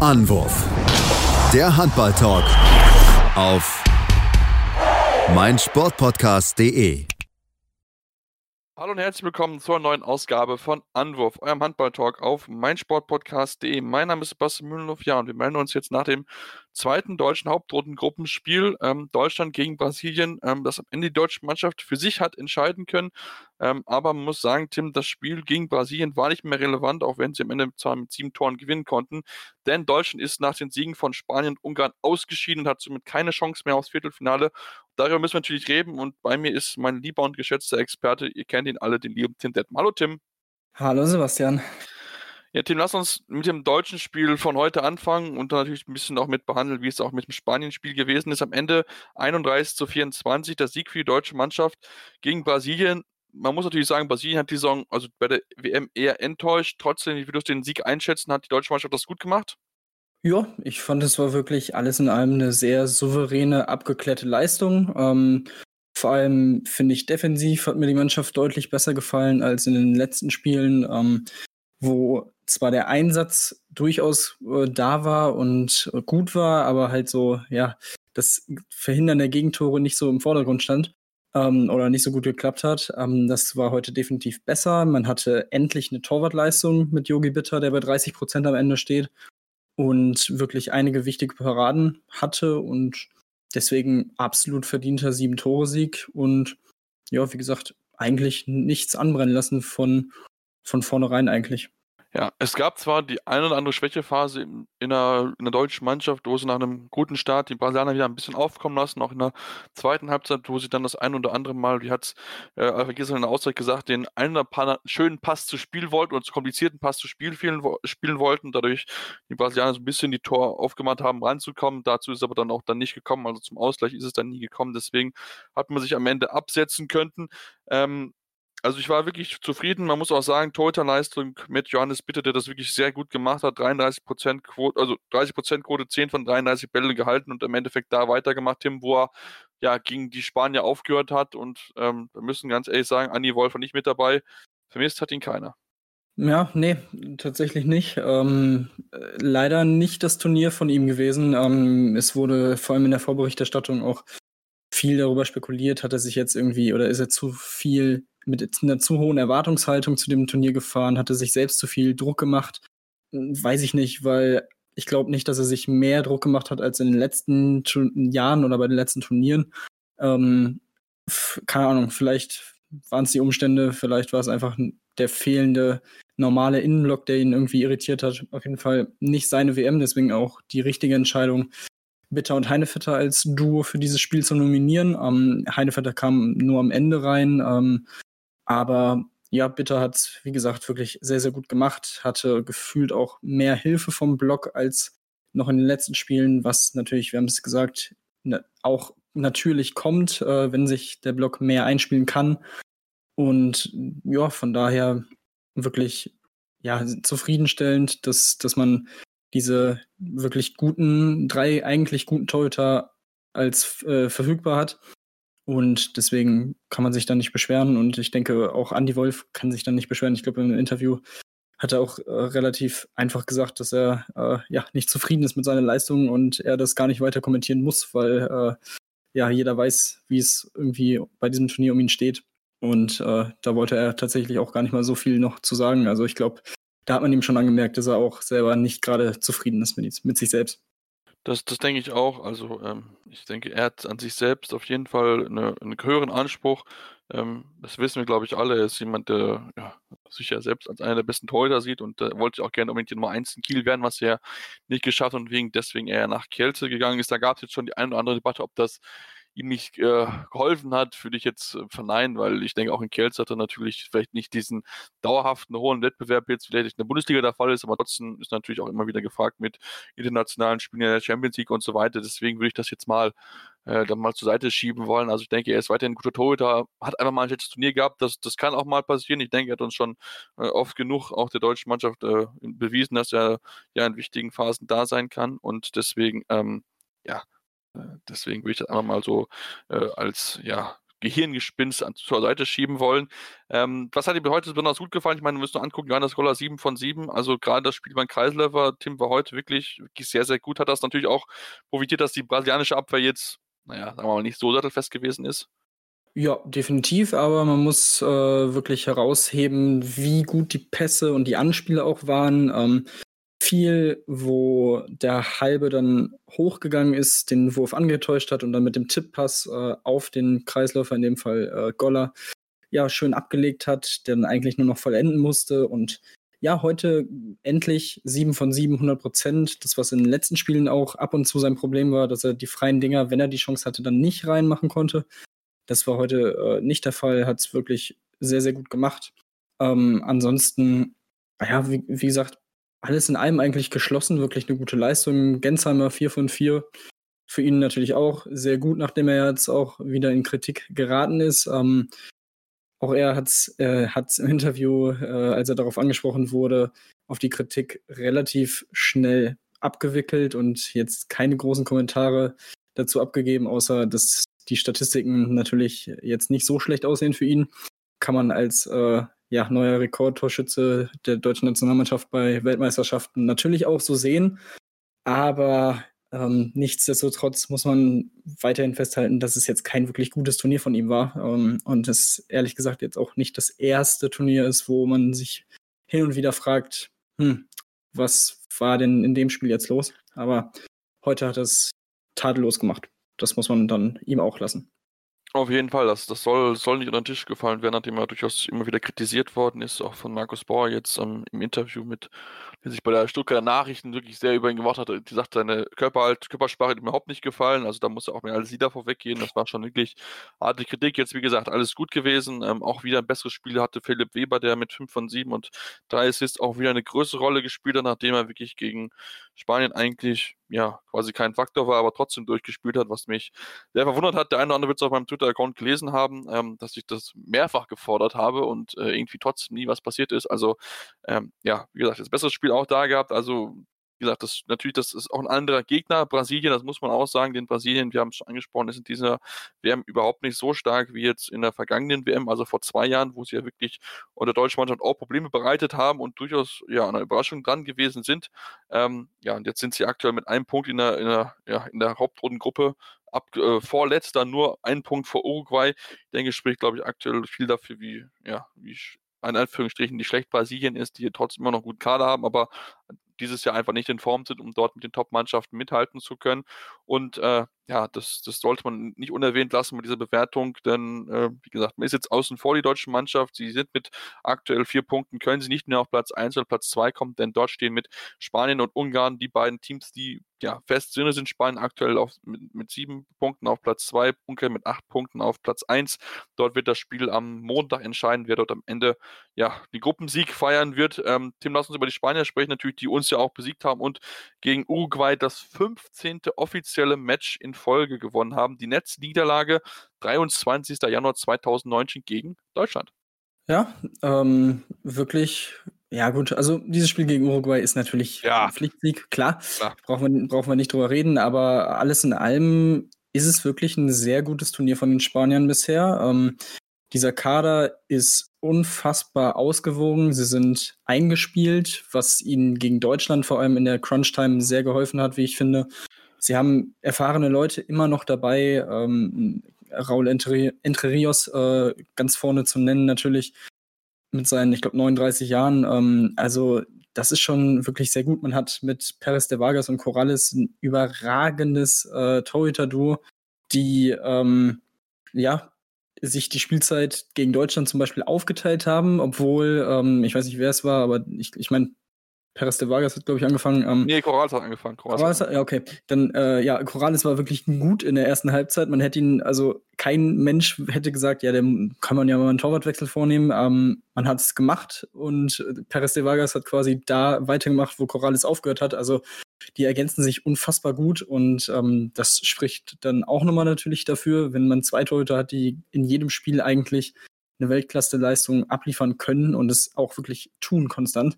Anwurf. Der Handball-Talk auf meinsportpodcast.de. Hallo und herzlich willkommen zur neuen Ausgabe von Anwurf, eurem Handball-Talk auf meinsportpodcast.de. Mein Name ist Sebastian Mühlenhoff, ja, und wir melden uns jetzt nach dem zweiten deutschen Hauptrundengruppenspiel ähm, Deutschland gegen Brasilien, ähm, das am Ende die deutsche Mannschaft für sich hat entscheiden können. Ähm, aber man muss sagen, Tim, das Spiel gegen Brasilien war nicht mehr relevant, auch wenn sie am Ende zwar mit sieben Toren gewinnen konnten. Denn Deutschland ist nach den Siegen von Spanien und Ungarn ausgeschieden und hat somit keine Chance mehr aufs Viertelfinale. Darüber müssen wir natürlich reden und bei mir ist mein lieber und geschätzter Experte, ihr kennt ihn alle, den lieben Tim Detman. Hallo Tim. Hallo Sebastian. Ja, Tim, lass uns mit dem deutschen Spiel von heute anfangen und natürlich ein bisschen auch mit behandeln, wie es auch mit dem Spanien-Spiel gewesen ist. Am Ende 31 zu 24, der Sieg für die deutsche Mannschaft gegen Brasilien. Man muss natürlich sagen, Brasilien hat die Saison, also bei der WM eher enttäuscht. Trotzdem, wie würdest du den Sieg einschätzen? Hat die deutsche Mannschaft das gut gemacht? Ja, ich fand, es war wirklich alles in allem eine sehr souveräne, abgeklärte Leistung. Ähm, vor allem finde ich defensiv hat mir die Mannschaft deutlich besser gefallen als in den letzten Spielen, ähm, wo zwar der Einsatz durchaus äh, da war und äh, gut war, aber halt so, ja, das Verhindern der Gegentore nicht so im Vordergrund stand ähm, oder nicht so gut geklappt hat. Ähm, das war heute definitiv besser. Man hatte endlich eine Torwartleistung mit Yogi Bitter, der bei 30 Prozent am Ende steht und wirklich einige wichtige Paraden hatte und deswegen absolut verdienter Sieben-Tore-Sieg und ja, wie gesagt, eigentlich nichts anbrennen lassen von, von vornherein eigentlich. Ja, es gab zwar die eine oder andere Schwächephase in, der, in der deutschen Mannschaft, wo sie nach einem guten Start die Brasilianer wieder ein bisschen aufkommen lassen, auch in der zweiten Halbzeit, wo sie dann das ein oder andere Mal, wie hat es äh, gestern in der Auszeit gesagt, den einen oder anderen schönen Pass zu spielen wollten oder zu komplizierten Pass zu spielen, spielen, spielen wollten, dadurch die Brasilianer so ein bisschen die Tor aufgemacht haben, ranzukommen. Dazu ist aber dann auch dann nicht gekommen, also zum Ausgleich ist es dann nie gekommen, deswegen hat man sich am Ende absetzen können. Ähm, also ich war wirklich zufrieden. Man muss auch sagen, Torhüterleistung mit Johannes Bitter, der das wirklich sehr gut gemacht hat. 33% Quote, also 30% Quote, 10 von 33 Bälle gehalten und im Endeffekt da weitergemacht, Tim, wo er ja gegen die Spanier aufgehört hat. Und ähm, wir müssen ganz ehrlich sagen, Anni Wolf war nicht mit dabei. Vermisst hat ihn keiner. Ja, nee, tatsächlich nicht. Ähm, leider nicht das Turnier von ihm gewesen. Ähm, es wurde vor allem in der Vorberichterstattung auch viel darüber spekuliert, hat er sich jetzt irgendwie oder ist er zu viel mit einer zu hohen Erwartungshaltung zu dem Turnier gefahren, hatte sich selbst zu viel Druck gemacht. Weiß ich nicht, weil ich glaube nicht, dass er sich mehr Druck gemacht hat als in den letzten Jahren oder bei den letzten Turnieren. Ähm, keine Ahnung, vielleicht waren es die Umstände, vielleicht war es einfach der fehlende normale Innenblock, der ihn irgendwie irritiert hat. Auf jeden Fall nicht seine WM, deswegen auch die richtige Entscheidung, Bitter und Heinevetter als Duo für dieses Spiel zu nominieren. Ähm, Heinevetter kam nur am Ende rein. Ähm, aber ja, Bitter hat wie gesagt, wirklich sehr, sehr gut gemacht, hatte gefühlt auch mehr Hilfe vom Block als noch in den letzten Spielen, was natürlich, wir haben es gesagt, ne, auch natürlich kommt, äh, wenn sich der Block mehr einspielen kann. Und ja, von daher wirklich ja, zufriedenstellend, dass, dass man diese wirklich guten, drei eigentlich guten Torhüter als äh, verfügbar hat. Und deswegen kann man sich dann nicht beschweren. Und ich denke, auch Andy Wolf kann sich dann nicht beschweren. Ich glaube, im Interview hat er auch äh, relativ einfach gesagt, dass er äh, ja nicht zufrieden ist mit seiner Leistung und er das gar nicht weiter kommentieren muss, weil äh, ja jeder weiß, wie es irgendwie bei diesem Turnier um ihn steht. Und äh, da wollte er tatsächlich auch gar nicht mal so viel noch zu sagen. Also ich glaube, da hat man ihm schon angemerkt, dass er auch selber nicht gerade zufrieden ist mit, mit sich selbst. Das, das denke ich auch. Also ähm, ich denke, er hat an sich selbst auf jeden Fall eine, einen höheren Anspruch. Ähm, das wissen wir, glaube ich, alle. Er ist jemand, der ja, sich ja selbst als einer der besten Torhüter sieht und äh, wollte auch gerne unbedingt die Nummer 1 in Kiel werden, was er nicht geschafft hat und wegen deswegen er nach Kielce gegangen ist. Da gab es jetzt schon die eine oder andere Debatte, ob das ihm nicht äh, geholfen hat, würde ich jetzt äh, verneinen, weil ich denke, auch in Kielce hat er natürlich vielleicht nicht diesen dauerhaften hohen Wettbewerb jetzt, vielleicht in der Bundesliga der Fall ist, aber trotzdem ist natürlich auch immer wieder gefragt mit internationalen Spielen in der Champions League und so weiter. Deswegen würde ich das jetzt mal äh, dann mal zur Seite schieben wollen. Also ich denke, er ist weiterhin ein guter Torhüter, hat einfach mal ein schlechtes Turnier gehabt. Das, das kann auch mal passieren. Ich denke, er hat uns schon äh, oft genug auch der deutschen Mannschaft äh, bewiesen, dass er ja in wichtigen Phasen da sein kann. Und deswegen, ähm, ja, deswegen würde ich das einfach mal so äh, als ja, Gehirngespinst zur Seite schieben wollen. Ähm, was hat dir heute besonders gut gefallen? Ich meine, du musst nur angucken, Johannes Goller 7 von 7. Also gerade das Spiel beim Kreisläufer, Tim war heute wirklich, wirklich sehr, sehr gut. Hat das natürlich auch profitiert, dass die brasilianische Abwehr jetzt, naja, sagen wir mal, nicht so sattelfest gewesen ist. Ja, definitiv, aber man muss äh, wirklich herausheben, wie gut die Pässe und die Anspiele auch waren. Ähm, viel, wo der Halbe dann hochgegangen ist, den Wurf angetäuscht hat und dann mit dem Tipppass äh, auf den Kreisläufer, in dem Fall äh, Goller, ja, schön abgelegt hat, der dann eigentlich nur noch vollenden musste. Und ja, heute endlich 7 von 7, 100 Prozent. Das, was in den letzten Spielen auch ab und zu sein Problem war, dass er die freien Dinger, wenn er die Chance hatte, dann nicht reinmachen konnte. Das war heute äh, nicht der Fall, hat es wirklich sehr, sehr gut gemacht. Ähm, ansonsten, ja, wie, wie, gesagt, alles in allem eigentlich geschlossen, wirklich eine gute Leistung. Gensheimer 4 von 4. Für ihn natürlich auch sehr gut, nachdem er jetzt auch wieder in Kritik geraten ist. Ähm, auch er hat es äh, im Interview, äh, als er darauf angesprochen wurde, auf die Kritik relativ schnell abgewickelt und jetzt keine großen Kommentare dazu abgegeben, außer dass die Statistiken natürlich jetzt nicht so schlecht aussehen für ihn, kann man als äh, ja, neuer Rekordtorschütze der deutschen Nationalmannschaft bei Weltmeisterschaften natürlich auch so sehen. Aber ähm, nichtsdestotrotz muss man weiterhin festhalten, dass es jetzt kein wirklich gutes Turnier von ihm war. Ähm, und es ehrlich gesagt jetzt auch nicht das erste Turnier ist, wo man sich hin und wieder fragt, hm, was war denn in dem Spiel jetzt los? Aber heute hat er es tadellos gemacht das muss man dann ihm auch lassen. Auf jeden Fall, das, das soll, soll nicht unter den Tisch gefallen werden, nachdem er durchaus immer wieder kritisiert worden ist, auch von Markus Bauer jetzt ähm, im Interview mit, der sich bei der Stuttgarter Nachrichten wirklich sehr über ihn gemacht hat. Die sagt, seine Körperhalt, Körpersprache hat ihm überhaupt nicht gefallen, also da muss er auch mehr als sie davor weggehen. Das war schon wirklich harte Kritik. Jetzt, wie gesagt, alles gut gewesen. Ähm, auch wieder ein besseres Spiel hatte Philipp Weber, der mit 5 von 7 und 3 Assists auch wieder eine größere Rolle gespielt hat, nachdem er wirklich gegen Spanien eigentlich ja, quasi kein Faktor war, aber trotzdem durchgespielt hat, was mich sehr verwundert hat. Der eine oder andere wird es auf meinem Twitter-Account gelesen haben, ähm, dass ich das mehrfach gefordert habe und äh, irgendwie trotzdem nie was passiert ist. Also, ähm, ja, wie gesagt, das bessere Spiel auch da gehabt. Also, wie gesagt, das natürlich, das ist auch ein anderer Gegner. Brasilien, das muss man auch sagen, den Brasilien, wir haben es schon angesprochen, ist in dieser WM überhaupt nicht so stark wie jetzt in der vergangenen WM, also vor zwei Jahren, wo sie ja wirklich unter deutscher Mannschaft auch Probleme bereitet haben und durchaus ja eine Überraschung dran gewesen sind. Ähm, ja, und jetzt sind sie aktuell mit einem Punkt in der, in der, ja, in der Hauptrundengruppe ab, äh, vorletzter, nur ein Punkt vor Uruguay. Ich denke, spricht, glaube ich, aktuell viel dafür, wie, ja, wie in Anführungsstrichen, die schlecht Brasilien ist, die trotzdem immer noch gut Kader haben, aber dieses Jahr einfach nicht in Form sind, um dort mit den Top-Mannschaften mithalten zu können. Und äh, ja, das, das sollte man nicht unerwähnt lassen mit dieser Bewertung, denn äh, wie gesagt, man ist jetzt außen vor die deutsche Mannschaft. Sie sind mit aktuell vier Punkten, können sie nicht mehr auf Platz 1 oder Platz 2 kommen, denn dort stehen mit Spanien und Ungarn die beiden Teams, die ja fest sind, sind Spanien aktuell auf, mit, mit sieben Punkten auf Platz 2, Ungarn mit acht Punkten auf Platz 1. Dort wird das Spiel am Montag entscheiden, wer dort am Ende ja die Gruppensieg feiern wird. Ähm, Tim, lass uns über die Spanier sprechen, natürlich, die uns ja auch besiegt haben und gegen Uruguay das 15. offizielle Match in Folge gewonnen haben. Die Netzniederlage 23. Januar 2019 gegen Deutschland. Ja, ähm, wirklich ja, gut, also dieses Spiel gegen Uruguay ist natürlich ja. Pflichtsieg, klar. klar. Brauchen, wir, brauchen wir nicht drüber reden, aber alles in allem ist es wirklich ein sehr gutes Turnier von den Spaniern bisher. Ähm, dieser Kader ist unfassbar ausgewogen. Sie sind eingespielt, was ihnen gegen Deutschland vor allem in der Crunch-Time sehr geholfen hat, wie ich finde. Sie haben erfahrene Leute immer noch dabei. Ähm, Raul Entre, Entre Rios äh, ganz vorne zu nennen natürlich mit seinen, ich glaube, 39 Jahren. Ähm, also das ist schon wirklich sehr gut. Man hat mit Perez de Vargas und Corrales ein überragendes äh, Torhüter-Duo, die ähm, ja sich die Spielzeit gegen Deutschland zum Beispiel aufgeteilt haben, obwohl, ähm, ich weiß nicht, wer es war, aber ich, ich meine, Perez de Vargas hat, glaube ich, angefangen. Ähm, nee, Corrales hat angefangen. Corrales, hat, ja, okay. Dann, äh, ja, Corrales war wirklich gut in der ersten Halbzeit. Man hätte ihn, also kein Mensch hätte gesagt, ja, dem kann man ja mal einen Torwartwechsel vornehmen. Ähm, man hat es gemacht und Perez de Vargas hat quasi da weitergemacht, wo Corrales aufgehört hat. Also die ergänzen sich unfassbar gut und ähm, das spricht dann auch nochmal natürlich dafür, wenn man zwei Torhüter hat, die in jedem Spiel eigentlich eine Weltklasse-Leistung abliefern können und es auch wirklich tun konstant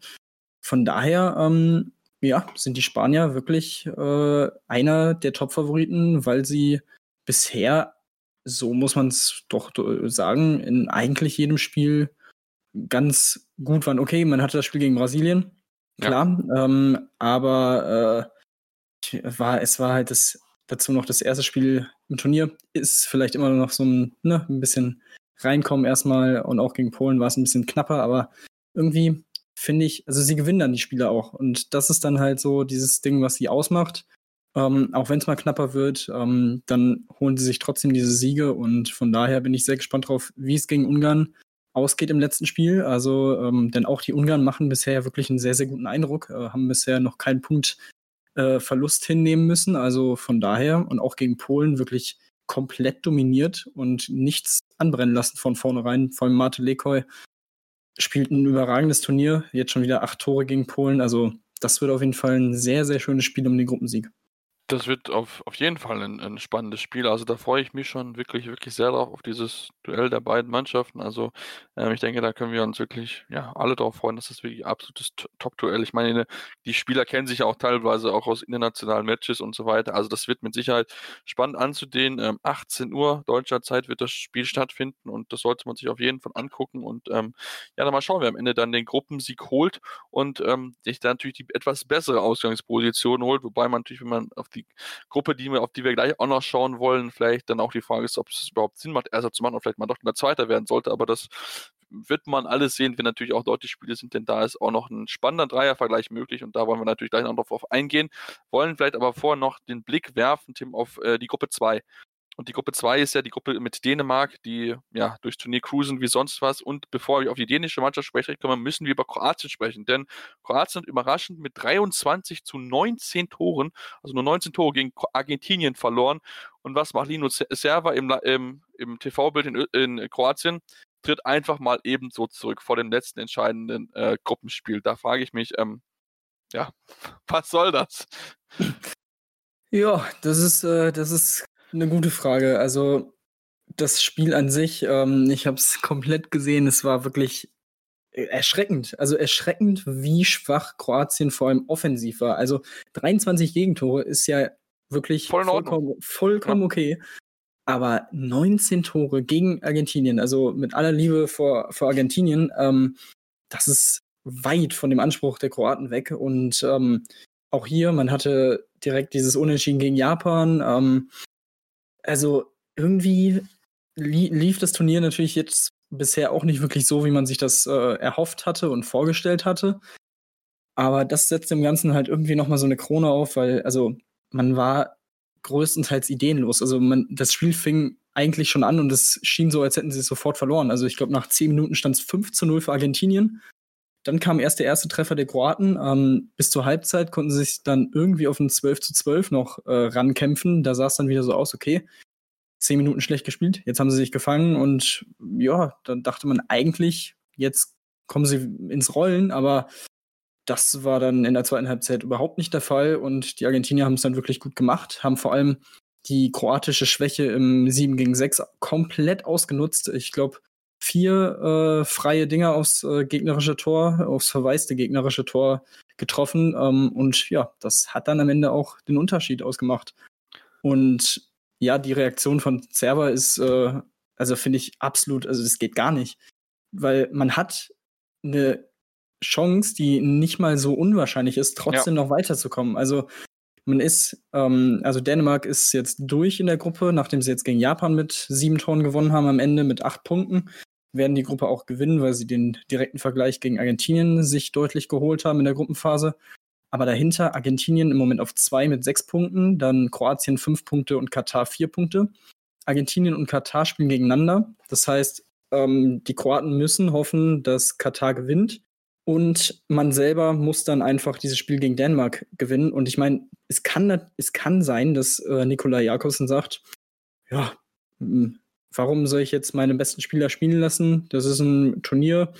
von daher, ähm, ja, sind die Spanier wirklich äh, einer der Top-Favoriten, weil sie bisher so muss man es doch sagen, in eigentlich jedem Spiel ganz gut waren. Okay, man hatte das Spiel gegen Brasilien, klar, ja. ähm, aber äh, war, es war halt das, dazu noch das erste Spiel im Turnier. Ist vielleicht immer noch so ein, ne, ein bisschen reinkommen erstmal und auch gegen Polen war es ein bisschen knapper, aber irgendwie finde ich, also sie gewinnen dann die Spiele auch und das ist dann halt so dieses Ding, was sie ausmacht. Ähm, auch wenn es mal knapper wird, ähm, dann holen sie sich trotzdem diese Siege und von daher bin ich sehr gespannt drauf, wie es gegen Ungarn ausgeht im letzten Spiel. Also, ähm, denn auch die Ungarn machen bisher wirklich einen sehr, sehr guten Eindruck, äh, haben bisher noch keinen Punkt äh, Verlust hinnehmen müssen. Also von daher und auch gegen Polen wirklich komplett dominiert und nichts anbrennen lassen von vornherein. Vor allem Mate Lekoi spielt ein überragendes Turnier, jetzt schon wieder acht Tore gegen Polen. Also das wird auf jeden Fall ein sehr, sehr schönes Spiel um den Gruppensieg. Das wird auf, auf jeden Fall ein, ein spannendes Spiel. Also da freue ich mich schon wirklich, wirklich sehr drauf, auf dieses Duell der beiden Mannschaften. Also ähm, ich denke, da können wir uns wirklich ja, alle darauf freuen. Das ist wirklich absolutes Top-Duell. Ich meine, die Spieler kennen sich ja auch teilweise auch aus internationalen Matches und so weiter. Also das wird mit Sicherheit spannend anzudehnen. Ähm, 18 Uhr deutscher Zeit wird das Spiel stattfinden und das sollte man sich auf jeden Fall angucken. Und ähm, ja, dann mal schauen, wer am Ende dann den Gruppensieg holt und ähm, sich dann natürlich die etwas bessere Ausgangsposition holt. Wobei man natürlich, wenn man auf die die Gruppe, die wir, auf die wir gleich auch noch schauen wollen, vielleicht dann auch die Frage ist, ob es überhaupt Sinn macht, Erster zu machen und vielleicht mal doch mal Zweiter werden sollte, aber das wird man alles sehen, wenn natürlich auch die Spiele sind, denn da ist auch noch ein spannender Dreiervergleich möglich. Und da wollen wir natürlich gleich noch drauf eingehen, wollen vielleicht aber vorher noch den Blick werfen, Tim, auf äh, die Gruppe 2. Und die Gruppe 2 ist ja die Gruppe mit Dänemark, die ja durchs Turnier cruisen wie sonst was. Und bevor wir auf die dänische Mannschaft sprechen kommen, müssen wir über Kroatien sprechen. Denn Kroatien hat überraschend mit 23 zu 19 Toren, also nur 19 Tore gegen Argentinien verloren. Und was macht Lino Serva im, im, im TV-Bild in, in Kroatien? Tritt einfach mal ebenso zurück vor dem letzten entscheidenden äh, Gruppenspiel. Da frage ich mich, ähm, ja, was soll das? Ja, das ist, äh, das ist eine gute Frage. Also das Spiel an sich, ähm, ich habe es komplett gesehen. Es war wirklich erschreckend. Also erschreckend, wie schwach Kroatien vor allem offensiv war. Also 23 Gegentore ist ja wirklich Voll vollkommen, vollkommen ja. okay. Aber 19 Tore gegen Argentinien, also mit aller Liebe vor, vor Argentinien, ähm, das ist weit von dem Anspruch der Kroaten weg. Und ähm, auch hier, man hatte direkt dieses Unentschieden gegen Japan. Ähm, also irgendwie li lief das Turnier natürlich jetzt bisher auch nicht wirklich so, wie man sich das äh, erhofft hatte und vorgestellt hatte. Aber das setzt dem Ganzen halt irgendwie nochmal so eine Krone auf, weil, also, man war größtenteils ideenlos. Also, man, das Spiel fing eigentlich schon an und es schien so, als hätten sie es sofort verloren. Also, ich glaube, nach zehn Minuten stand es 5 zu 0 für Argentinien. Dann kam erst der erste Treffer der Kroaten. Ähm, bis zur Halbzeit konnten sie sich dann irgendwie auf ein 12 zu 12 noch äh, rankämpfen. Da sah es dann wieder so aus, okay, zehn Minuten schlecht gespielt, jetzt haben sie sich gefangen und ja, dann dachte man eigentlich, jetzt kommen sie ins Rollen, aber das war dann in der zweiten Halbzeit überhaupt nicht der Fall und die Argentinier haben es dann wirklich gut gemacht, haben vor allem die kroatische Schwäche im 7 gegen 6 komplett ausgenutzt. Ich glaube, vier äh, freie Dinger aufs äh, gegnerische Tor, aufs verwaiste gegnerische Tor getroffen. Ähm, und ja, das hat dann am Ende auch den Unterschied ausgemacht. Und ja, die Reaktion von Server ist, äh, also finde ich absolut, also das geht gar nicht. Weil man hat eine Chance, die nicht mal so unwahrscheinlich ist, trotzdem ja. noch weiterzukommen. Also man ist, ähm, also Dänemark ist jetzt durch in der Gruppe, nachdem sie jetzt gegen Japan mit sieben Toren gewonnen haben, am Ende mit acht Punkten werden die Gruppe auch gewinnen, weil sie den direkten Vergleich gegen Argentinien sich deutlich geholt haben in der Gruppenphase. Aber dahinter Argentinien im Moment auf zwei mit sechs Punkten, dann Kroatien fünf Punkte und Katar vier Punkte. Argentinien und Katar spielen gegeneinander. Das heißt, ähm, die Kroaten müssen hoffen, dass Katar gewinnt. Und man selber muss dann einfach dieses Spiel gegen Dänemark gewinnen. Und ich meine, es kann, es kann sein, dass äh, Nikolai Jakobsen sagt, ja, warum soll ich jetzt meine besten Spieler spielen lassen? Das ist ein Turnier.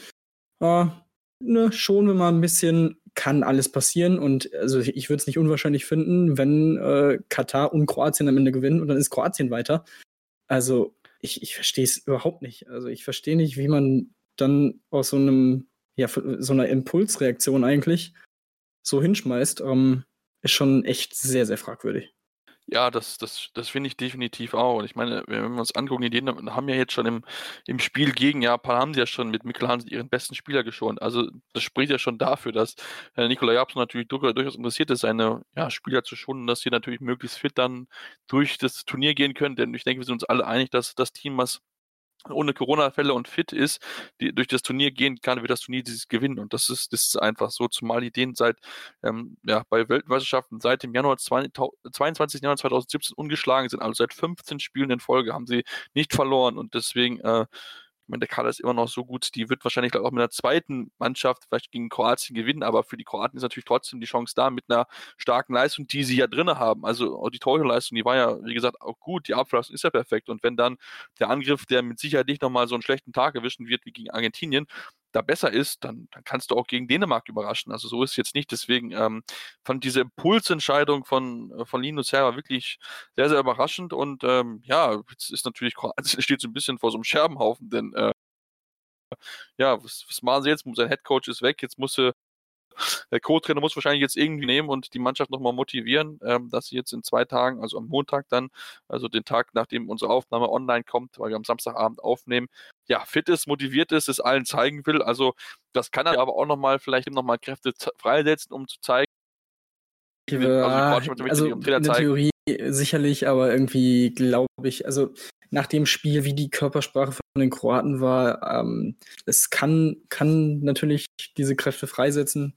Ja, ne, schon wir mal ein bisschen, kann alles passieren. Und also ich würde es nicht unwahrscheinlich finden, wenn äh, Katar und Kroatien am Ende gewinnen und dann ist Kroatien weiter. Also ich, ich verstehe es überhaupt nicht. Also ich verstehe nicht, wie man dann aus so einem, ja, so einer Impulsreaktion eigentlich so hinschmeißt. Ähm, ist schon echt sehr, sehr fragwürdig. Ja, das, das, das finde ich definitiv auch. Und ich meine, wenn wir uns angucken, die Dänen haben ja jetzt schon im, im Spiel gegen Japan, haben sie ja schon mit Mikkel Hansen ihren besten Spieler geschont. Also das spricht ja schon dafür, dass äh, Nikola Japson natürlich durchaus interessiert ist, seine ja, Spieler zu schonen, dass sie natürlich möglichst fit dann durch das Turnier gehen können. Denn ich denke, wir sind uns alle einig, dass das Team, was ohne Corona-Fälle und fit ist, die durch das Turnier gehen kann, wird das Turnier dieses gewinnen. Und das ist, das ist einfach so, zumal die Dänen seit, ähm, ja, bei Weltmeisterschaften seit dem Januar 22. Januar 2017 ungeschlagen sind. Also seit 15 Spielen in Folge haben sie nicht verloren und deswegen äh, meine, der Kader ist immer noch so gut, die wird wahrscheinlich auch mit einer zweiten Mannschaft vielleicht gegen Kroatien gewinnen, aber für die Kroaten ist natürlich trotzdem die Chance da mit einer starken Leistung, die sie ja drin haben. Also die Torhüterleistung, die war ja, wie gesagt, auch gut, die Abwehrleistung ist ja perfekt und wenn dann der Angriff, der mit Sicherheit nicht nochmal so einen schlechten Tag erwischen wird wie gegen Argentinien, da besser ist, dann, dann kannst du auch gegen Dänemark überraschen. Also so ist es jetzt nicht. Deswegen ähm, fand diese Impulsentscheidung von, äh, von Linus Serra wirklich sehr, sehr überraschend. Und ähm, ja, jetzt ist natürlich Kroatien steht so ein bisschen vor so einem Scherbenhaufen, denn äh, ja, was, was machen sie jetzt? Sein Headcoach ist weg, jetzt musste der Co-Trainer muss wahrscheinlich jetzt irgendwie nehmen und die Mannschaft nochmal motivieren, ähm, dass sie jetzt in zwei Tagen, also am Montag dann, also den Tag, nachdem unsere Aufnahme online kommt, weil wir am Samstagabend aufnehmen, ja, fit ist, motiviert ist, es allen zeigen will. Also das kann er aber auch nochmal vielleicht nochmal Kräfte freisetzen, um zu zeigen. Ja, also, also in der Theorie sicherlich, aber irgendwie glaube ich, also nach dem Spiel, wie die Körpersprache von den Kroaten war, ähm, es kann, kann natürlich diese Kräfte freisetzen.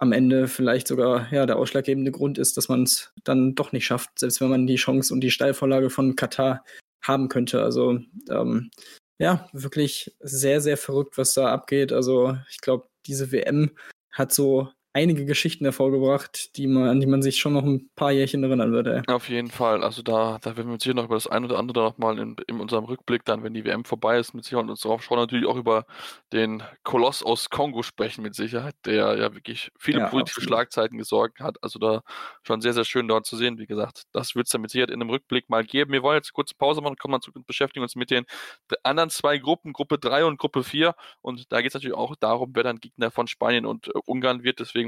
Am Ende vielleicht sogar ja, der ausschlaggebende Grund ist, dass man es dann doch nicht schafft, selbst wenn man die Chance und die Steilvorlage von Katar haben könnte. Also ähm, ja, wirklich sehr, sehr verrückt, was da abgeht. Also ich glaube, diese WM hat so einige Geschichten hervorgebracht, die man, an die man sich schon noch ein paar Jährchen erinnern würde. Auf jeden Fall. Also da, da werden wir uns hier noch über das ein oder andere nochmal in, in unserem Rückblick dann, wenn die WM vorbei ist, mit Sicherheit uns darauf schauen, natürlich auch über den Koloss aus Kongo sprechen, mit Sicherheit, der ja wirklich viele ja, politische absolut. Schlagzeiten gesorgt hat. Also da schon sehr, sehr schön dort zu sehen. Wie gesagt, das wird es dann mit Sicherheit in einem Rückblick mal geben. Wir wollen jetzt kurz Pause machen und kommen dann zurück und beschäftigen uns mit den anderen zwei Gruppen, Gruppe 3 und Gruppe 4. Und da geht es natürlich auch darum, wer dann Gegner von Spanien und äh, Ungarn wird. Deswegen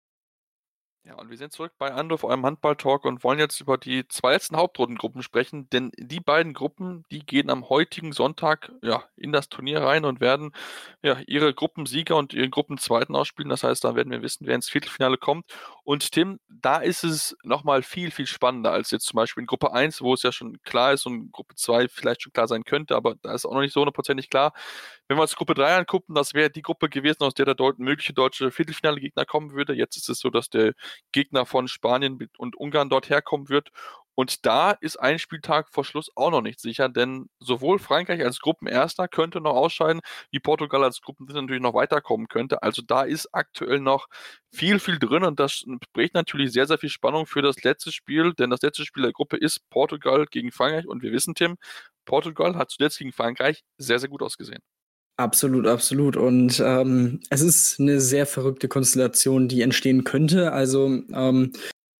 Und wir sind zurück bei Andorf, eurem Handball-Talk und wollen jetzt über die zwei letzten Hauptrundengruppen sprechen, denn die beiden Gruppen, die gehen am heutigen Sonntag ja, in das Turnier rein und werden ja, ihre Gruppensieger und ihren Gruppenzweiten ausspielen. Das heißt, da werden wir wissen, wer ins Viertelfinale kommt. Und Tim, da ist es nochmal viel, viel spannender als jetzt zum Beispiel in Gruppe 1, wo es ja schon klar ist und Gruppe 2 vielleicht schon klar sein könnte, aber da ist auch noch nicht so hundertprozentig klar. Wenn wir uns Gruppe 3 angucken, das wäre die Gruppe gewesen, aus der der Deut mögliche deutsche Viertelfinale-Gegner kommen würde. Jetzt ist es so, dass der Gegner von Spanien und Ungarn dort herkommen wird. Und da ist ein Spieltag vor Schluss auch noch nicht sicher, denn sowohl Frankreich als Gruppenerster könnte noch ausscheiden, wie Portugal als Gruppendritter natürlich noch weiterkommen könnte. Also da ist aktuell noch viel, viel drin und das spricht natürlich sehr, sehr viel Spannung für das letzte Spiel, denn das letzte Spiel der Gruppe ist Portugal gegen Frankreich und wir wissen, Tim, Portugal hat zuletzt gegen Frankreich sehr, sehr gut ausgesehen. Absolut, absolut. Und ähm, es ist eine sehr verrückte Konstellation, die entstehen könnte. Also ähm,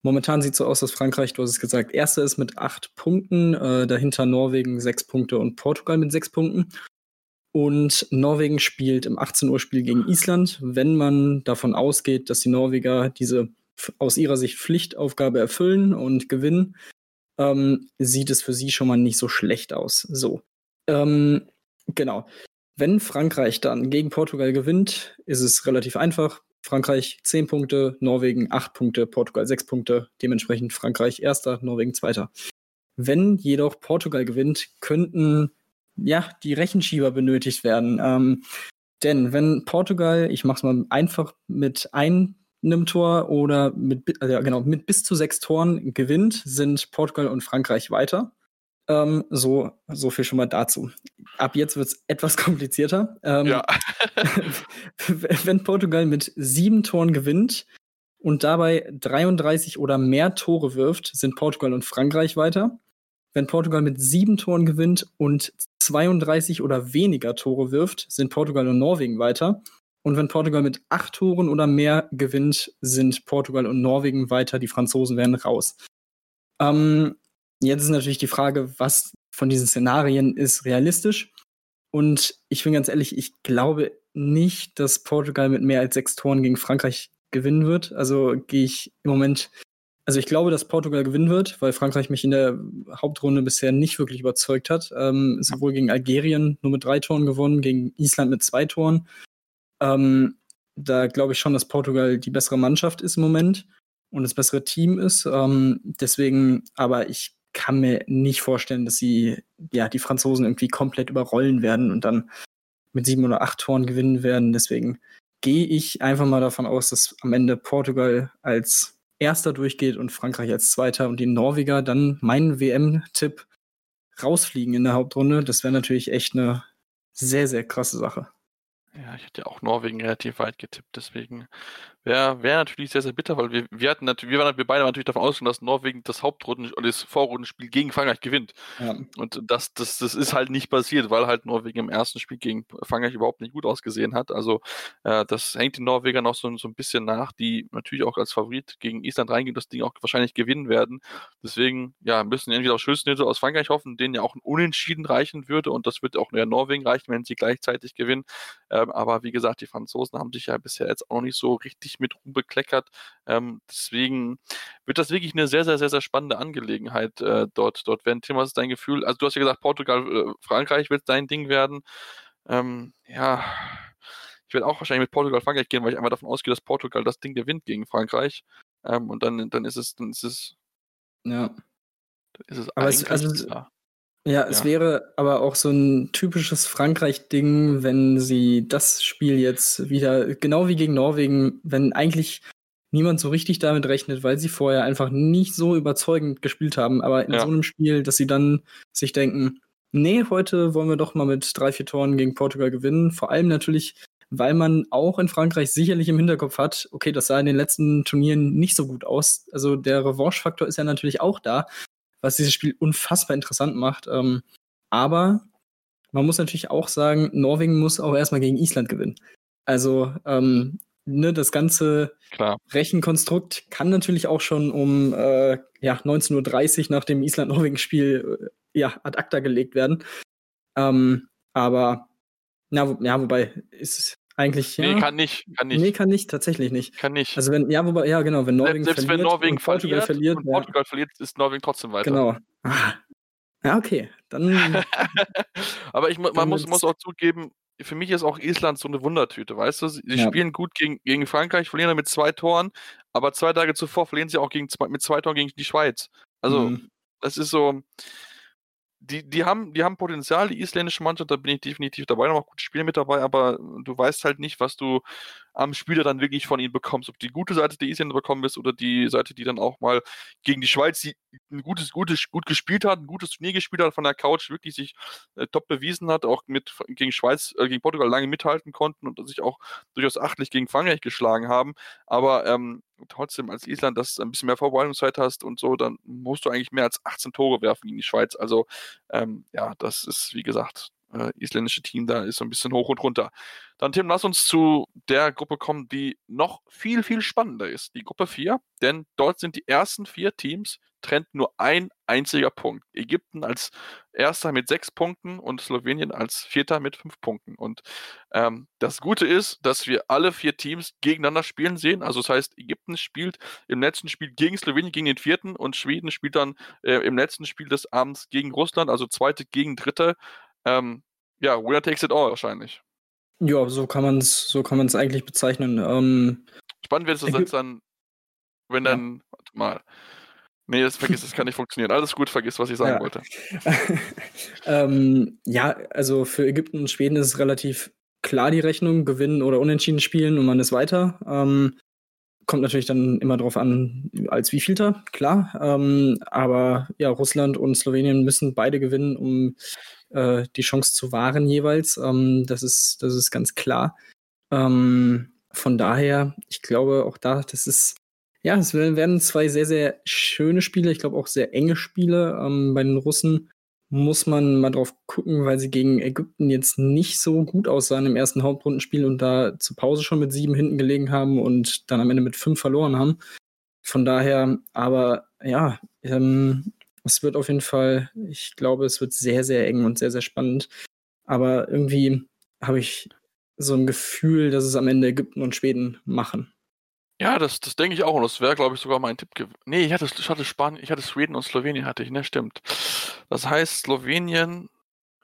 momentan sieht es so aus, dass Frankreich, du hast es gesagt, erster ist mit acht Punkten, äh, dahinter Norwegen sechs Punkte und Portugal mit sechs Punkten. Und Norwegen spielt im 18 Uhr Spiel gegen Island. Wenn man davon ausgeht, dass die Norweger diese aus ihrer Sicht Pflichtaufgabe erfüllen und gewinnen, ähm, sieht es für sie schon mal nicht so schlecht aus. So. Ähm, genau. Wenn Frankreich dann gegen Portugal gewinnt, ist es relativ einfach. Frankreich 10 Punkte, Norwegen 8 Punkte, Portugal 6 Punkte, dementsprechend Frankreich erster, Norwegen zweiter. Wenn jedoch Portugal gewinnt, könnten ja die Rechenschieber benötigt werden. Ähm, denn wenn Portugal, ich mache es mal einfach mit einem Tor oder mit, also genau, mit bis zu sechs Toren gewinnt, sind Portugal und Frankreich weiter. Ähm, so, so viel schon mal dazu. Ab jetzt wird es etwas komplizierter. Ähm, ja. wenn Portugal mit sieben Toren gewinnt und dabei 33 oder mehr Tore wirft, sind Portugal und Frankreich weiter. Wenn Portugal mit sieben Toren gewinnt und 32 oder weniger Tore wirft, sind Portugal und Norwegen weiter. Und wenn Portugal mit acht Toren oder mehr gewinnt, sind Portugal und Norwegen weiter. Die Franzosen werden raus. Ähm, jetzt ist natürlich die Frage, was von diesen Szenarien ist realistisch. Und ich bin ganz ehrlich, ich glaube nicht, dass Portugal mit mehr als sechs Toren gegen Frankreich gewinnen wird. Also gehe ich im Moment, also ich glaube, dass Portugal gewinnen wird, weil Frankreich mich in der Hauptrunde bisher nicht wirklich überzeugt hat. Ähm, sowohl gegen Algerien nur mit drei Toren gewonnen, gegen Island mit zwei Toren. Ähm, da glaube ich schon, dass Portugal die bessere Mannschaft ist im Moment und das bessere Team ist. Ähm, deswegen, aber ich kann mir nicht vorstellen, dass sie ja die Franzosen irgendwie komplett überrollen werden und dann mit sieben oder acht Toren gewinnen werden. Deswegen gehe ich einfach mal davon aus, dass am Ende Portugal als Erster durchgeht und Frankreich als Zweiter und die Norweger dann meinen WM-Tipp rausfliegen in der Hauptrunde. Das wäre natürlich echt eine sehr, sehr krasse Sache. Ja, ich hätte ja auch Norwegen relativ weit getippt, deswegen wäre wär natürlich sehr, sehr bitter, weil wir, wir hatten natürlich, wir waren wir beide natürlich davon ausgegangen, dass Norwegen das Hauptrunden oder das Vorrundenspiel gegen Frankreich gewinnt. Ja. Und das, das, das ist halt nicht passiert, weil halt Norwegen im ersten Spiel gegen Frankreich überhaupt nicht gut ausgesehen hat. Also äh, das hängt den Norwegern noch so, so ein bisschen nach, die natürlich auch als Favorit gegen Island reingehen, das Ding auch wahrscheinlich gewinnen werden. Deswegen, ja, müssen entweder auf Schüsselnetto aus Frankreich hoffen, denen ja auch ein Unentschieden reichen würde und das wird auch nur Norwegen reichen, wenn sie gleichzeitig gewinnen. Ähm, aber wie gesagt, die Franzosen haben sich ja bisher jetzt auch noch nicht so richtig mit Ruhm bekleckert. Ähm, deswegen wird das wirklich eine sehr, sehr, sehr, sehr spannende Angelegenheit äh, dort, dort werden. Tim, was ist dein Gefühl? Also du hast ja gesagt, Portugal, äh, Frankreich wird dein Ding werden. Ähm, ja, ich werde auch wahrscheinlich mit Portugal, Frankreich gehen, weil ich einfach davon ausgehe, dass Portugal das Ding gewinnt gegen Frankreich. Ähm, und dann, dann ist es, dann ist es, ja. Dann ist es Aber es, also, klar. Ja, es wäre aber auch so ein typisches Frankreich-Ding, wenn sie das Spiel jetzt wieder, genau wie gegen Norwegen, wenn eigentlich niemand so richtig damit rechnet, weil sie vorher einfach nicht so überzeugend gespielt haben, aber in ja. so einem Spiel, dass sie dann sich denken, nee, heute wollen wir doch mal mit drei, vier Toren gegen Portugal gewinnen. Vor allem natürlich, weil man auch in Frankreich sicherlich im Hinterkopf hat, okay, das sah in den letzten Turnieren nicht so gut aus. Also der Revanche-Faktor ist ja natürlich auch da was dieses Spiel unfassbar interessant macht. Ähm, aber man muss natürlich auch sagen, Norwegen muss auch erstmal gegen Island gewinnen. Also ähm, ne, das ganze Klar. Rechenkonstrukt kann natürlich auch schon um äh, ja, 19.30 Uhr nach dem Island-Norwegen-Spiel äh, ja, ad acta gelegt werden. Ähm, aber na, wo, ja, wobei ist eigentlich, ja. Nee, kann nicht, kann nicht. Nee, kann nicht, tatsächlich nicht. Kann nicht. Also wenn, ja, wobei, ja, genau, wenn Norwegen Selbst verliert wenn Norwegen und Portugal verliert, und Portugal ja. verliert, ist Norwegen trotzdem weiter. Genau. Ah. Ja, okay. Dann. Aber ich, man muss, muss auch zugeben, für mich ist auch Island so eine Wundertüte, weißt du? Sie, ja. spielen gut gegen, gegen Frankreich, verlieren dann mit zwei Toren, aber zwei Tage zuvor verlieren sie auch gegen, mit zwei Toren gegen die Schweiz. Also, mhm. das ist so die, die, haben, die haben Potenzial, die isländische Mannschaft, da bin ich definitiv dabei, noch gute Spiele mit dabei, aber du weißt halt nicht, was du am Spieler dann wirklich von ihnen bekommst. Ob die gute Seite der Isländer bekommen wirst oder die Seite, die dann auch mal gegen die Schweiz, die ein gutes, gutes, gut gespielt hat, ein gutes Turnier gespielt hat, von der Couch wirklich sich äh, top bewiesen hat, auch mit gegen Schweiz, äh, gegen Portugal lange mithalten konnten und sich auch durchaus achtlich gegen Frankreich geschlagen haben. Aber ähm, trotzdem als Island, dass du ein bisschen mehr Vorbereitungszeit hast und so, dann musst du eigentlich mehr als 18 Tore werfen gegen die Schweiz. Also ähm, ja, das ist, wie gesagt, äh, isländische Team da ist so ein bisschen hoch und runter. Dann, Tim, lass uns zu der Gruppe kommen, die noch viel, viel spannender ist. Die Gruppe 4, denn dort sind die ersten vier Teams, trennt nur ein einziger Punkt. Ägypten als erster mit sechs Punkten und Slowenien als vierter mit fünf Punkten. Und ähm, das Gute ist, dass wir alle vier Teams gegeneinander spielen sehen. Also das heißt, Ägypten spielt im letzten Spiel gegen Slowenien gegen den vierten und Schweden spielt dann äh, im letzten Spiel des Abends gegen Russland, also zweite gegen dritte. Ähm, ja, winner takes it all wahrscheinlich. Ja, so kann man es so kann man es eigentlich bezeichnen. Ähm, Spannend wird es dann, wenn dann, ja. warte mal. Nee, das vergiss, das kann nicht funktionieren. Alles gut, vergiss, was ich sagen ja. wollte. ähm, ja, also für Ägypten und Schweden ist es relativ klar die Rechnung, gewinnen oder unentschieden spielen und man ist weiter. Ähm, kommt natürlich dann immer darauf an, als wievielter, klar. Ähm, aber ja, Russland und Slowenien müssen beide gewinnen, um äh, die Chance zu wahren jeweils. Ähm, das, ist, das ist ganz klar. Ähm, von daher, ich glaube auch da, das ist, ja, es werden zwei sehr, sehr schöne Spiele, ich glaube auch sehr enge Spiele. Ähm, bei den Russen muss man mal drauf gucken, weil sie gegen Ägypten jetzt nicht so gut aussahen im ersten Hauptrundenspiel und da zur Pause schon mit sieben hinten gelegen haben und dann am Ende mit fünf verloren haben. Von daher, aber ja, ähm, es wird auf jeden Fall, ich glaube, es wird sehr, sehr eng und sehr, sehr spannend. Aber irgendwie habe ich so ein Gefühl, dass es am Ende Ägypten und Schweden machen. Ja, das, das denke ich auch. Und das wäre, glaube ich, sogar mein Tipp gewesen. Nee, ich hatte, ich hatte Spanien, ich hatte Schweden und Slowenien hatte ich, ne? Stimmt. Das heißt, Slowenien.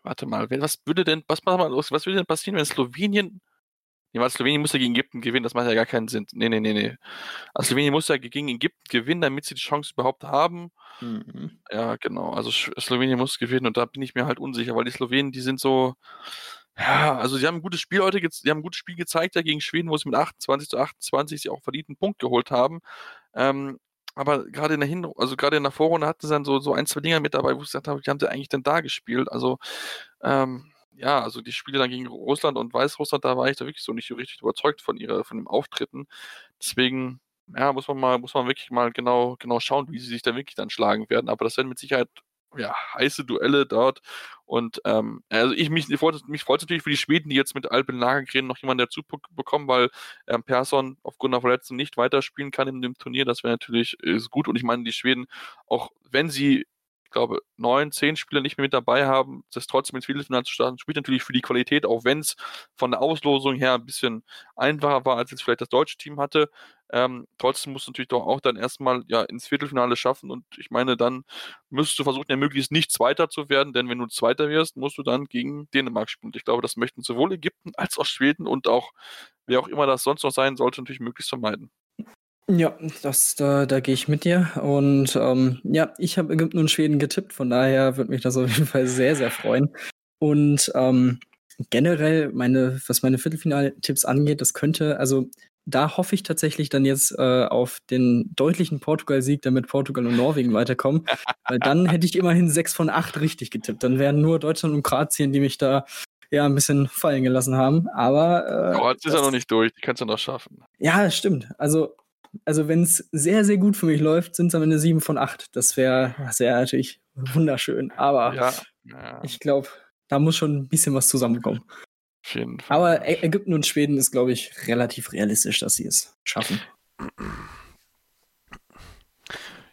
Warte mal, was würde denn, was, was würde denn passieren, wenn Slowenien. Nee, weil Slowenien muss ja gegen Ägypten gewinnen, das macht ja gar keinen Sinn. Nee, nee, nee, nee. Also Slowenien muss ja gegen Ägypten gewinnen, damit sie die Chance überhaupt haben. Mhm. Ja, genau. Also Slowenien muss gewinnen und da bin ich mir halt unsicher, weil die Slowenen, die sind so. Ja, also sie haben ein gutes Spiel heute, sie haben ein gutes Spiel gezeigt ja gegen Schweden, wo sie mit 28 zu 28 sie auch verdienten Punkt geholt haben. Ähm, aber gerade in der Hin also gerade in der Vorrunde hatten sie dann so, so ein, zwei Dinger mit dabei, wo ich gesagt habe, wie haben sie eigentlich denn da gespielt? Also, ähm, ja, also die Spiele dann gegen Russland und Weißrussland, da war ich da wirklich so nicht so richtig überzeugt von ihrer, von dem Auftritten. Deswegen, ja, muss man mal, muss man wirklich mal genau, genau schauen, wie sie sich da wirklich dann schlagen werden. Aber das werden mit Sicherheit ja, heiße Duelle dort. Und ähm, also ich mich, mich freut es natürlich für die Schweden, die jetzt mit Alpen Lagergren noch jemanden dazu bekommen, weil ähm, Persson aufgrund der Verletzung nicht weiterspielen kann in dem Turnier. Das wäre natürlich äh, gut. Und ich meine, die Schweden, auch wenn sie ich glaube, neun, zehn Spieler nicht mehr mit dabei haben, das trotzdem ins Viertelfinale zu starten, spielt natürlich für die Qualität, auch wenn es von der Auslosung her ein bisschen einfacher war, als jetzt vielleicht das deutsche Team hatte. Ähm, trotzdem musst du natürlich doch auch dann erstmal ja ins Viertelfinale schaffen und ich meine, dann müsstest du versuchen, ja möglichst nicht Zweiter zu werden, denn wenn du Zweiter wirst, musst du dann gegen Dänemark spielen. Ich glaube, das möchten sowohl Ägypten als auch Schweden und auch wer auch immer das sonst noch sein sollte, natürlich möglichst vermeiden. Ja, das, da, da gehe ich mit dir. Und ähm, ja, ich habe Ägypten und Schweden getippt, von daher würde mich das auf jeden Fall sehr, sehr freuen. Und ähm, generell, meine, was meine Viertelfinaltipps angeht, das könnte, also da hoffe ich tatsächlich dann jetzt äh, auf den deutlichen Portugal-Sieg, damit Portugal und Norwegen weiterkommen. Weil dann hätte ich immerhin sechs von acht richtig getippt. Dann wären nur Deutschland und Kroatien, die mich da ja ein bisschen fallen gelassen haben. Aber. Äh, Kroatien ist ja noch nicht durch, die kannst du noch schaffen. Ja, stimmt. Also also wenn es sehr, sehr gut für mich läuft, sind es am Ende sieben von acht. Das wäre sehr natürlich wunderschön. Aber ja, ja. ich glaube, da muss schon ein bisschen was zusammenkommen. Aber Ägypten und Schweden ist, glaube ich, relativ realistisch, dass sie es schaffen.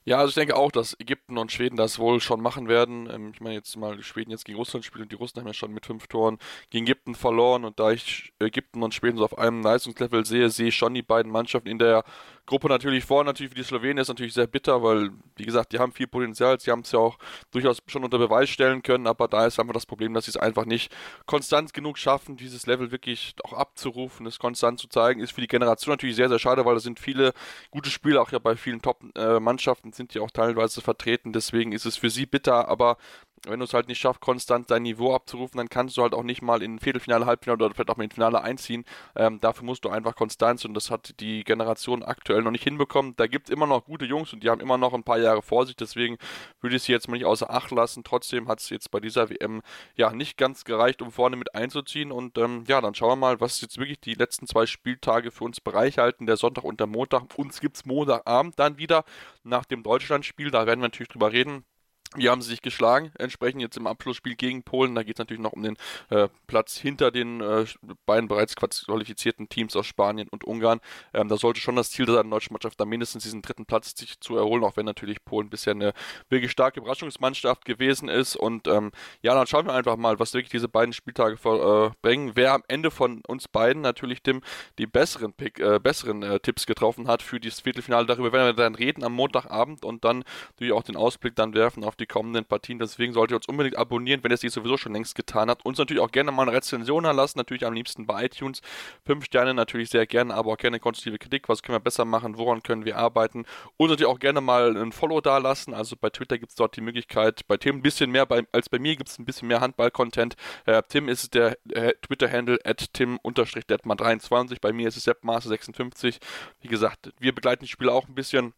Ja, also ich denke auch, dass Ägypten und Schweden das wohl schon machen werden. Ähm, ich meine jetzt mal, die Schweden jetzt gegen Russland spielen und die Russen haben ja schon mit fünf Toren gegen Ägypten verloren und da ich Ägypten und Schweden so auf einem Leistungslevel sehe, sehe ich schon die beiden Mannschaften in der Gruppe natürlich vor. Natürlich für die Slowenen ist natürlich sehr bitter, weil, wie gesagt, die haben viel Potenzial. Sie haben es ja auch durchaus schon unter Beweis stellen können, aber da ist einfach das Problem, dass sie es einfach nicht konstant genug schaffen, dieses Level wirklich auch abzurufen, es konstant zu zeigen. Ist für die Generation natürlich sehr, sehr schade, weil da sind viele gute Spieler, auch ja bei vielen Top-Mannschaften sind die auch teilweise vertreten. Deswegen ist es für sie bitter, aber wenn du es halt nicht schaffst, konstant dein Niveau abzurufen, dann kannst du halt auch nicht mal in Viertelfinale, Halbfinale oder vielleicht auch mal in Finale einziehen. Ähm, dafür musst du einfach Konstanz und das hat die Generation aktuell noch nicht hinbekommen. Da gibt es immer noch gute Jungs und die haben immer noch ein paar Jahre vor sich, deswegen würde ich sie jetzt mal nicht außer Acht lassen. Trotzdem hat es jetzt bei dieser WM ja nicht ganz gereicht, um vorne mit einzuziehen und ähm, ja, dann schauen wir mal, was jetzt wirklich die letzten zwei Spieltage für uns bereichhalten, der Sonntag und der Montag. Uns gibt es Montagabend dann wieder nach dem Deutschlandspiel, da werden wir natürlich drüber reden wie haben sie sich geschlagen? Entsprechend jetzt im Abschlussspiel gegen Polen. Da geht es natürlich noch um den äh, Platz hinter den äh, beiden bereits qualifizierten Teams aus Spanien und Ungarn. Ähm, da sollte schon das Ziel sein, der deutschen Mannschaft da mindestens diesen dritten Platz sich zu erholen, auch wenn natürlich Polen bisher eine wirklich starke Überraschungsmannschaft gewesen ist. Und ähm, ja, dann schauen wir einfach mal, was wirklich diese beiden Spieltage verbringen. Äh, Wer am Ende von uns beiden natürlich Tim die besseren, Pick, äh, besseren äh, Tipps getroffen hat für dieses Viertelfinale. Darüber werden wir dann reden am Montagabend und dann natürlich auch den Ausblick dann werfen auf die die kommenden Partien. Deswegen solltet ihr uns unbedingt abonnieren, wenn ihr es nicht sowieso schon längst getan habt. Uns natürlich auch gerne mal eine Rezension erlassen, natürlich am liebsten bei iTunes. Fünf Sterne natürlich sehr gerne, aber auch gerne konstruktive Kritik. Was können wir besser machen? Woran können wir arbeiten? Und natürlich auch gerne mal ein Follow da lassen. Also bei Twitter gibt es dort die Möglichkeit, bei Tim ein bisschen mehr bei, als bei mir gibt es ein bisschen mehr Handball-Content. Äh, Tim ist der äh, Twitter-Handle at tim-detmar23. Bei mir ist es seppmaße56. Wie gesagt, wir begleiten die Spiele auch ein bisschen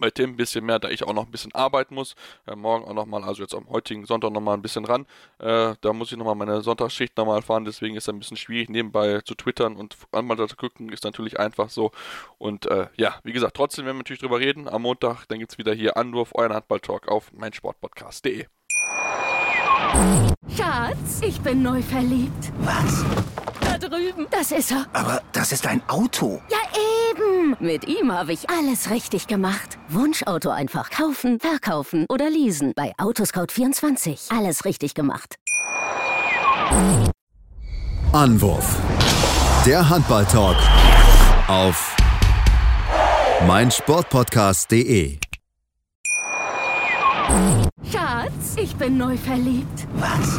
bei Tim ein bisschen mehr, da ich auch noch ein bisschen arbeiten muss. Äh, morgen auch nochmal, also jetzt am heutigen Sonntag nochmal ein bisschen ran. Äh, da muss ich nochmal meine Sonntagsschicht nochmal fahren, deswegen ist es ein bisschen schwierig, nebenbei zu twittern und einmal zu gucken, ist natürlich einfach so. Und äh, ja, wie gesagt, trotzdem werden wir natürlich drüber reden. Am Montag, dann gibt es wieder hier Anwurf, euren Handball-Talk auf meinsportpodcast.de. Schatz, ich bin neu verliebt. Was? Drüben. Das ist er. Aber das ist ein Auto. Ja, eben. Mit ihm habe ich alles richtig gemacht. Wunschauto einfach kaufen, verkaufen oder leasen. Bei Autoscout24. Alles richtig gemacht. Anwurf. Der Handball-Talk auf meinsportpodcast.de. Schatz, ich bin neu verliebt. Was?